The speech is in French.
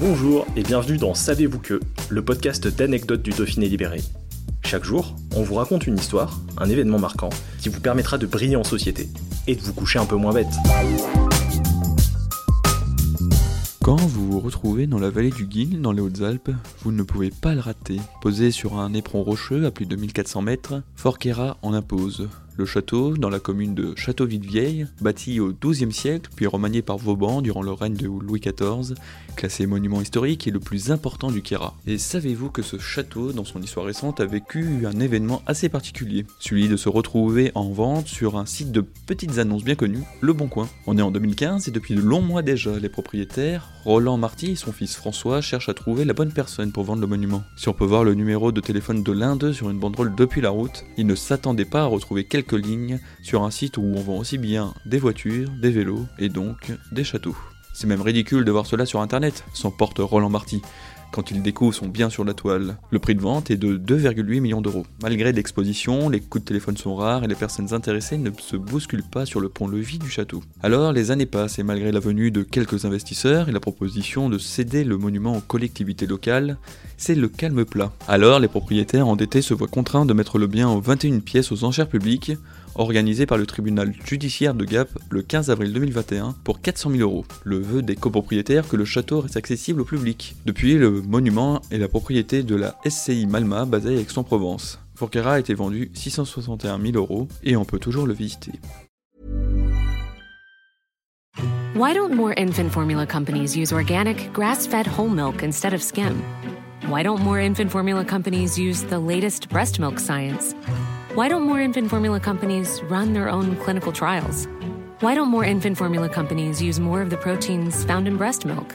Bonjour et bienvenue dans Savez-vous que, le podcast d'anecdotes du Dauphiné libéré. Chaque jour, on vous raconte une histoire, un événement marquant, qui vous permettra de briller en société et de vous coucher un peu moins bête. Quand vous vous retrouvez dans la vallée du Guil, dans les Hautes-Alpes, vous ne pouvez pas le rater. Posé sur un éperon rocheux à plus de 1400 mètres, Forquera en impose. Le château, dans la commune de Châteauville-Vieille, bâti au XIIe siècle, puis remanié par Vauban durant le règne de Louis XIV, classé monument historique et le plus important du Queyras. Et savez-vous que ce château, dans son histoire récente, a vécu un événement assez particulier? Celui de se retrouver en vente sur un site de petites annonces bien connu, Le Bon Coin. On est en 2015 et depuis de longs mois déjà, les propriétaires, Roland Marty et son fils François, cherchent à trouver la bonne personne pour vendre le monument. Si on peut voir le numéro de téléphone de l'un d'eux sur une banderole depuis la route, ils ne s'attendaient pas à retrouver quelqu'un sur un site où on vend aussi bien des voitures, des vélos et donc des châteaux. C'est même ridicule de voir cela sur internet, s'emporte Roland Marty quand il découvre son bien sur la toile. Le prix de vente est de 2,8 millions d'euros. Malgré l'exposition, les coups de téléphone sont rares et les personnes intéressées ne se bousculent pas sur le pont-levis du château. Alors les années passent et malgré la venue de quelques investisseurs et la proposition de céder le monument aux collectivités locales, c'est le calme plat. Alors les propriétaires endettés se voient contraints de mettre le bien en 21 pièces aux enchères publiques organisé par le tribunal judiciaire de Gap le 15 avril 2021 pour 400 000 euros. Le vœu des copropriétaires que le château reste accessible au public. Depuis, le monument est la propriété de la SCI Malma basée à Aix-en-Provence. Forquera a été vendu 661 000 euros et on peut toujours le visiter. Why don't more infant formula companies use organic, grass fed whole milk instead of skim? Why don't more infant formula companies use the latest breast milk science? Why don't more infant formula companies run their own clinical trials? Why don't more infant formula companies use more of the proteins found in breast milk?